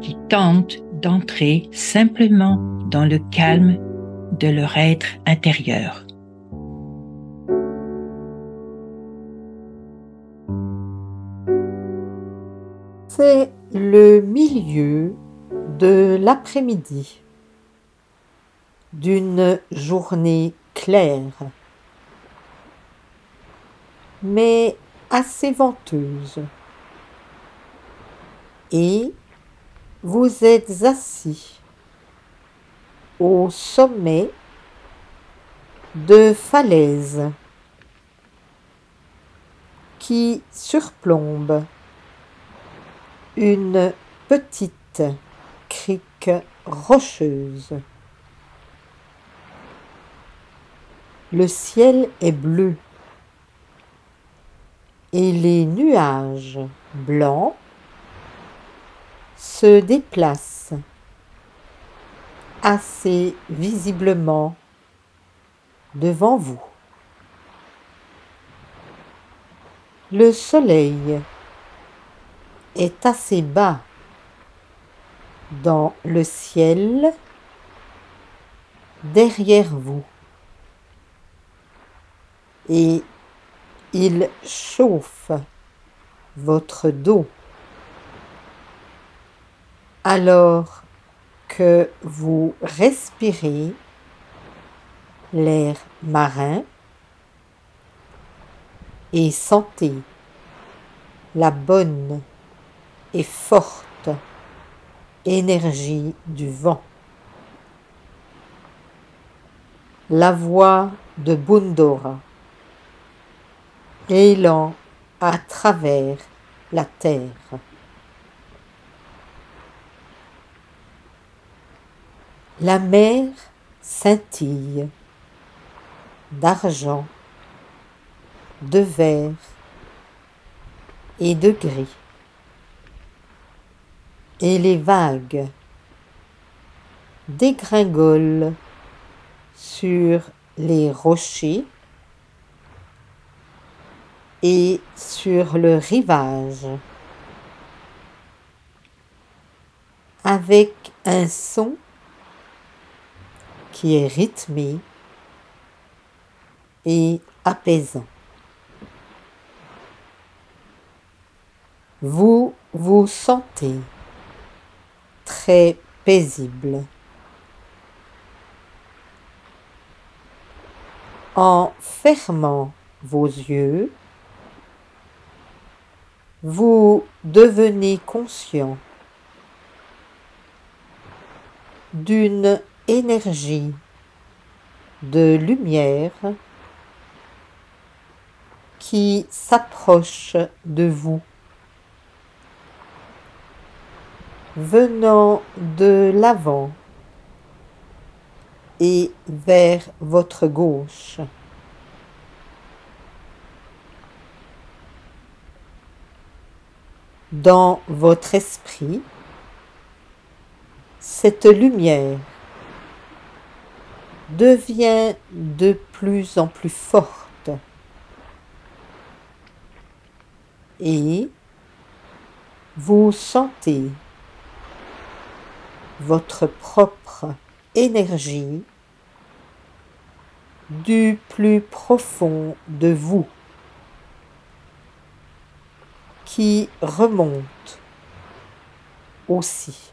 qui tentent d'entrer simplement dans le calme de leur être intérieur. C'est le milieu de l'après-midi d'une journée claire, mais assez venteuse. Et vous êtes assis au sommet de falaises qui surplombent une petite crique rocheuse. Le ciel est bleu et les nuages blancs se déplacent assez visiblement devant vous. Le soleil est assez bas dans le ciel derrière vous et il chauffe votre dos alors que vous respirez l'air marin et sentez la bonne et forte énergie du vent. La voix de Bundora, élan à travers la terre. La mer scintille d'argent, de vert et de gris. Et les vagues dégringolent sur les rochers et sur le rivage avec un son qui est rythmé et apaisant. Vous vous sentez très paisible. En fermant vos yeux, vous devenez conscient d'une énergie de lumière qui s'approche de vous. venant de l'avant et vers votre gauche. Dans votre esprit, cette lumière devient de plus en plus forte et vous sentez votre propre énergie du plus profond de vous qui remonte aussi.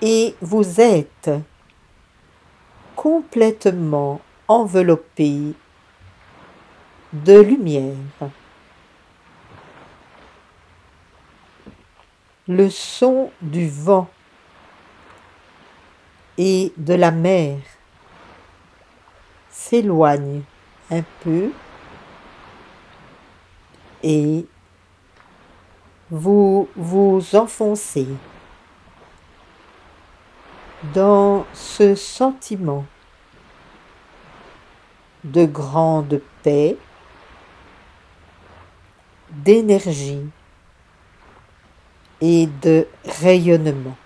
Et vous êtes complètement enveloppé de lumière. le son du vent et de la mer s'éloigne un peu et vous vous enfoncez dans ce sentiment de grande paix, d'énergie et de rayonnement.